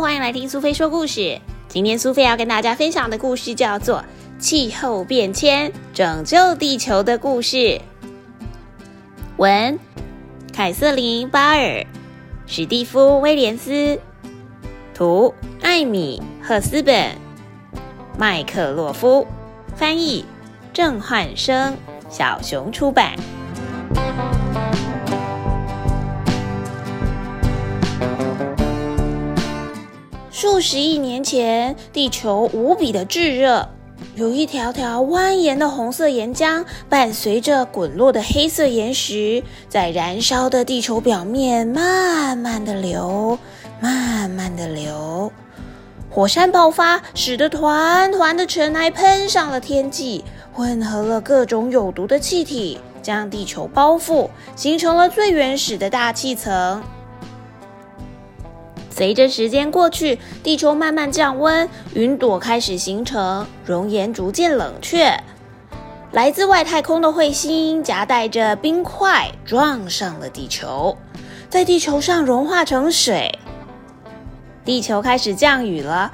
欢迎来听苏菲说故事。今天苏菲要跟大家分享的故事叫做《气候变迁拯救地球的故事》。文：凯瑟琳·巴尔，史蒂夫·威廉斯，图：艾米·赫斯本，麦克洛夫，翻译：郑焕生，小熊出版。数十亿年前，地球无比的炙热，有一条条蜿蜒的红色岩浆，伴随着滚落的黑色岩石，在燃烧的地球表面慢慢的流，慢慢的流。火山爆发，使得团团的尘埃喷上了天际，混合了各种有毒的气体，将地球包覆，形成了最原始的大气层。随着时间过去，地球慢慢降温，云朵开始形成，熔岩逐渐冷却。来自外太空的彗星夹带着冰块撞上了地球，在地球上融化成水。地球开始降雨了。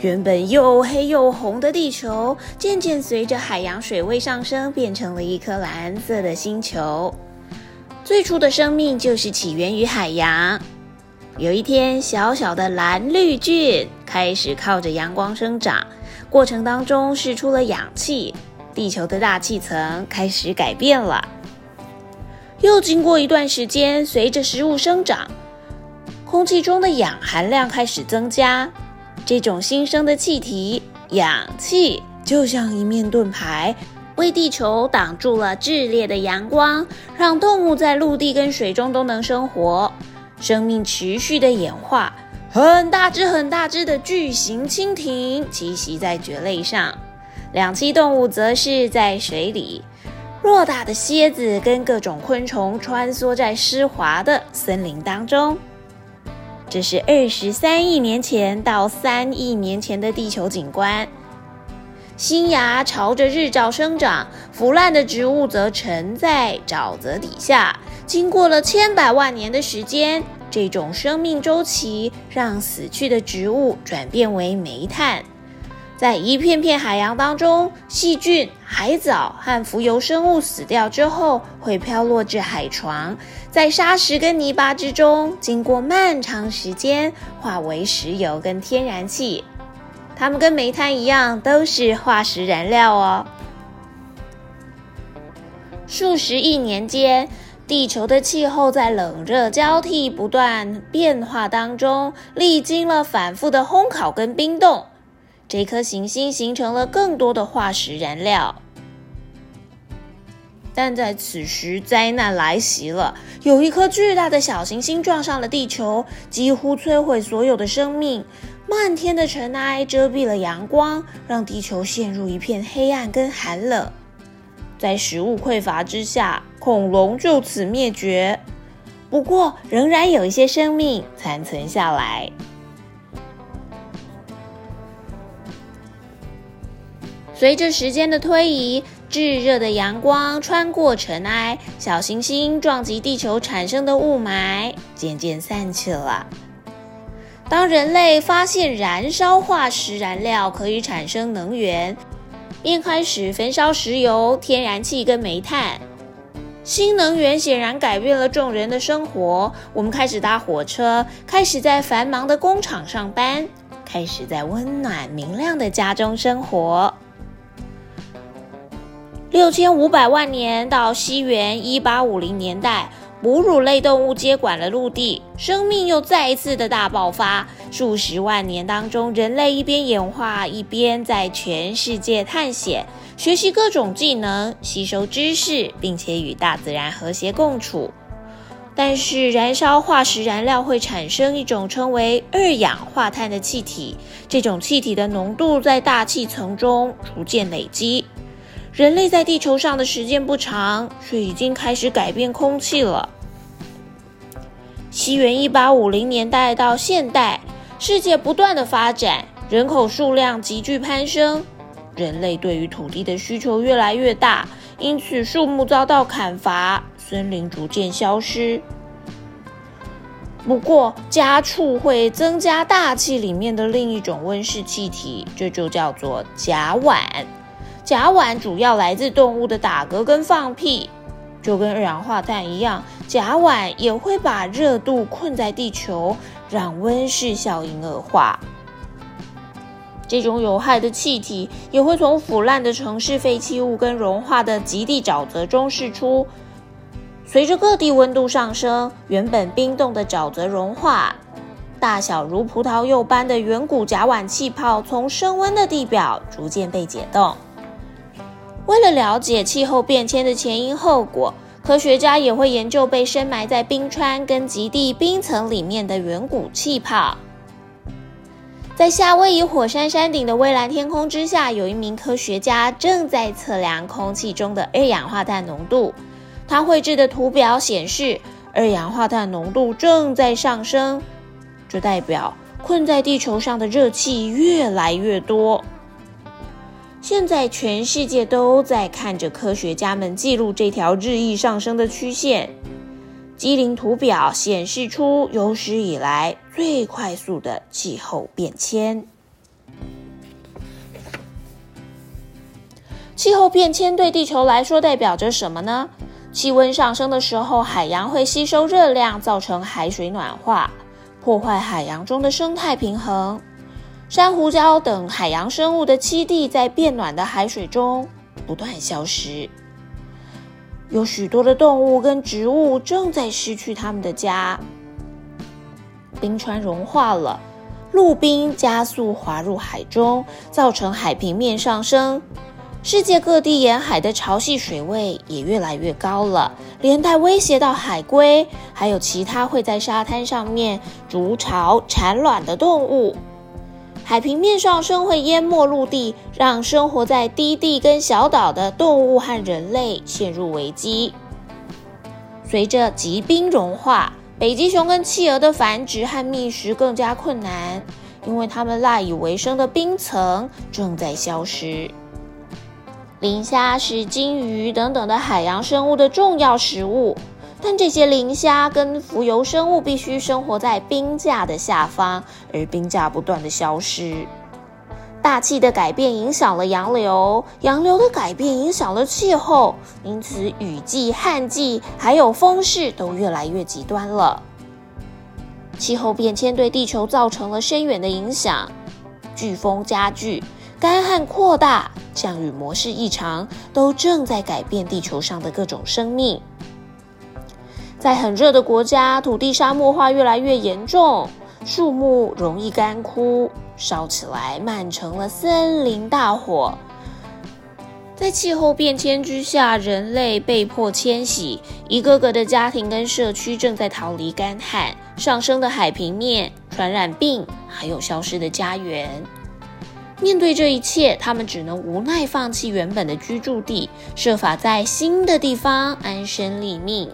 原本又黑又红的地球，渐渐随着海洋水位上升，变成了一颗蓝色的星球。最初的生命就是起源于海洋。有一天，小小的蓝绿菌开始靠着阳光生长，过程当中释出了氧气，地球的大气层开始改变了。又经过一段时间，随着食物生长，空气中的氧含量开始增加，这种新生的气体氧气就像一面盾牌，为地球挡住了炽烈的阳光，让动物在陆地跟水中都能生活。生命持续的演化，很大只、很大只的巨型蜻蜓栖息在蕨类上，两栖动物则是在水里。偌大的蝎子跟各种昆虫穿梭在湿滑的森林当中。这是二十三亿年前到三亿年前的地球景观。新芽朝着日照生长，腐烂的植物则沉在沼泽底下。经过了千百万年的时间，这种生命周期让死去的植物转变为煤炭。在一片片海洋当中，细菌、海藻和浮游生物死掉之后，会飘落至海床，在沙石跟泥巴之中，经过漫长时间化为石油跟天然气。它们跟煤炭一样，都是化石燃料哦。数十亿年间。地球的气候在冷热交替、不断变化当中，历经了反复的烘烤跟冰冻，这颗行星形成了更多的化石燃料。但在此时，灾难来袭了，有一颗巨大的小行星撞上了地球，几乎摧毁所有的生命。漫天的尘埃遮蔽了阳光，让地球陷入一片黑暗跟寒冷。在食物匮乏之下，恐龙就此灭绝。不过，仍然有一些生命残存下来。随着时间的推移，炙热的阳光穿过尘埃，小行星撞击地球产生的雾霾渐渐散去了。当人类发现燃烧化石燃料可以产生能源。便开始焚烧石油、天然气跟煤炭。新能源显然改变了众人的生活。我们开始搭火车，开始在繁忙的工厂上班，开始在温暖明亮的家中生活。六千五百万年到西元一八五零年代。哺乳类动物接管了陆地，生命又再一次的大爆发。数十万年当中，人类一边演化，一边在全世界探险，学习各种技能，吸收知识，并且与大自然和谐共处。但是，燃烧化石燃料会产生一种称为二氧化碳的气体，这种气体的浓度在大气层中逐渐累积。人类在地球上的时间不长，却已经开始改变空气了。西元一八五零年代到现代，世界不断的发展，人口数量急剧攀升，人类对于土地的需求越来越大，因此树木遭到砍伐，森林逐渐消失。不过家畜会增加大气里面的另一种温室气体，这就叫做甲烷。甲烷主要来自动物的打嗝跟放屁，就跟二氧化碳一样，甲烷也会把热度困在地球，让温室效应恶化。这种有害的气体也会从腐烂的城市废弃物跟融化的极地沼泽中释出。随着各地温度上升，原本冰冻的沼泽融化，大小如葡萄柚般的远古甲烷气泡从升温的地表逐渐被解冻。为了了解气候变迁的前因后果，科学家也会研究被深埋在冰川跟极地冰层里面的远古气泡。在夏威夷火山山顶的蔚蓝天空之下，有一名科学家正在测量空气中的二氧化碳浓度。他绘制的图表显示，二氧化碳浓度正在上升，这代表困在地球上的热气越来越多。现在全世界都在看着科学家们记录这条日益上升的曲线。机灵图表显示出有史以来最快速的气候变迁。气候变迁对地球来说代表着什么呢？气温上升的时候，海洋会吸收热量，造成海水暖化，破坏海洋中的生态平衡。珊瑚礁等海洋生物的栖地在变暖的海水中不断消失，有许多的动物跟植物正在失去它们的家。冰川融化了，陆冰加速滑入海中，造成海平面上升。世界各地沿海的潮汐水位也越来越高了，连带威胁到海龟，还有其他会在沙滩上面筑巢产卵的动物。海平面上升会淹没陆地，让生活在低地跟小岛的动物和人类陷入危机。随着极冰融化，北极熊跟企鹅的繁殖和觅食更加困难，因为它们赖以为生的冰层正在消失。磷虾是鲸鱼等等的海洋生物的重要食物，但这些磷虾跟浮游生物必须生活在冰架的下方，而冰架不断的消失。大气的改变影响了洋流，洋流的改变影响了气候，因此雨季、旱季还有风势都越来越极端了。气候变迁对地球造成了深远的影响，飓风加剧。干旱扩大，降雨模式异常，都正在改变地球上的各种生命。在很热的国家，土地沙漠化越来越严重，树木容易干枯，烧起来漫成了森林大火。在气候变迁之下，人类被迫迁徙，一个个的家庭跟社区正在逃离干旱、上升的海平面、传染病，还有消失的家园。面对这一切，他们只能无奈放弃原本的居住地，设法在新的地方安身立命。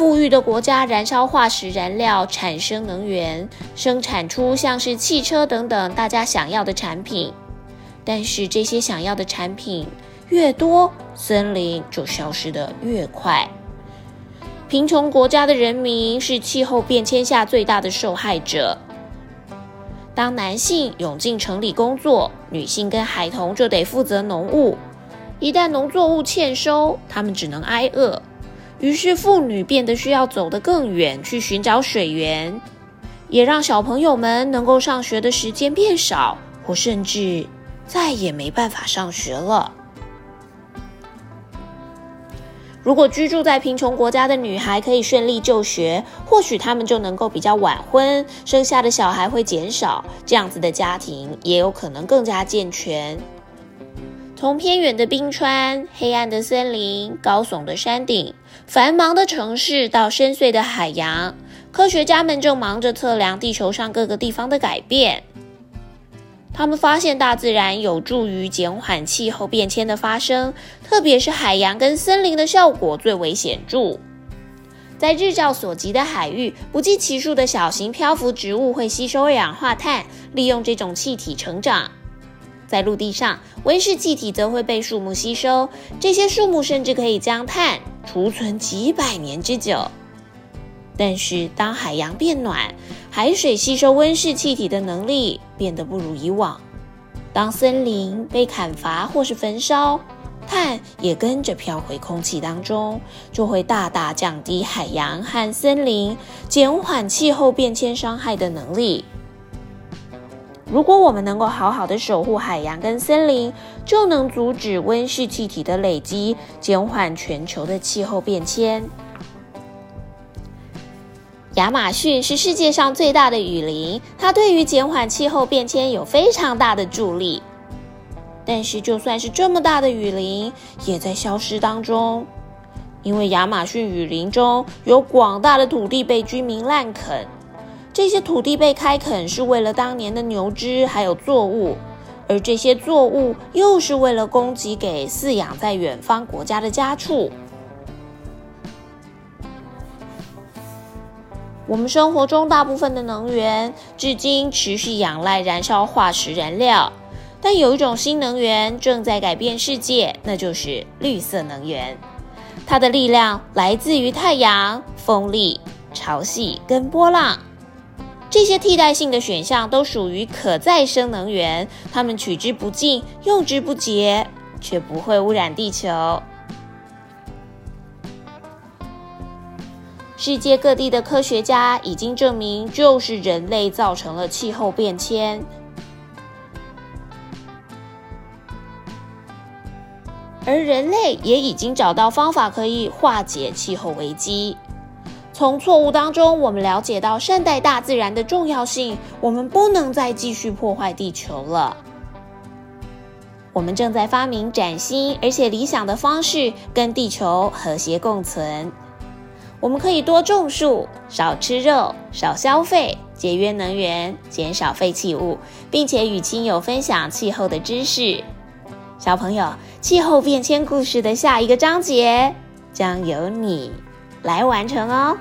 富裕的国家燃烧化石燃料产生能源，生产出像是汽车等等大家想要的产品。但是这些想要的产品越多，森林就消失的越快。贫穷国家的人民是气候变迁下最大的受害者。当男性涌进城里工作，女性跟孩童就得负责农务。一旦农作物欠收，他们只能挨饿。于是妇女变得需要走得更远去寻找水源，也让小朋友们能够上学的时间变少，或甚至再也没办法上学了。如果居住在贫穷国家的女孩可以顺利就学，或许她们就能够比较晚婚，生下的小孩会减少，这样子的家庭也有可能更加健全。从偏远的冰川、黑暗的森林、高耸的山顶、繁忙的城市到深邃的海洋，科学家们正忙着测量地球上各个地方的改变。他们发现，大自然有助于减缓气候变迁的发生，特别是海洋跟森林的效果最为显著。在日照所及的海域，不计其数的小型漂浮植物会吸收二氧化碳，利用这种气体成长。在陆地上，温室气体则会被树木吸收，这些树木甚至可以将碳储存几百年之久。但是，当海洋变暖，海水吸收温室气体的能力变得不如以往。当森林被砍伐或是焚烧，碳也跟着飘回空气当中，就会大大降低海洋和森林减缓气候变迁伤害的能力。如果我们能够好好的守护海洋跟森林，就能阻止温室气体的累积，减缓全球的气候变迁。亚马逊是世界上最大的雨林，它对于减缓气候变迁有非常大的助力。但是，就算是这么大的雨林，也在消失当中，因为亚马逊雨林中有广大的土地被居民滥垦。这些土地被开垦是为了当年的牛只还有作物，而这些作物又是为了供给给饲养在远方国家的家畜。我们生活中大部分的能源，至今持续仰赖燃烧化石燃料。但有一种新能源正在改变世界，那就是绿色能源。它的力量来自于太阳、风力、潮汐跟波浪。这些替代性的选项都属于可再生能源，它们取之不尽、用之不竭，却不会污染地球。世界各地的科学家已经证明，就是人类造成了气候变迁，而人类也已经找到方法可以化解气候危机。从错误当中，我们了解到善待大自然的重要性。我们不能再继续破坏地球了。我们正在发明崭新而且理想的方式，跟地球和谐共存。我们可以多种树，少吃肉，少消费，节约能源，减少废弃物，并且与亲友分享气候的知识。小朋友，气候变迁故事的下一个章节将由你来完成哦。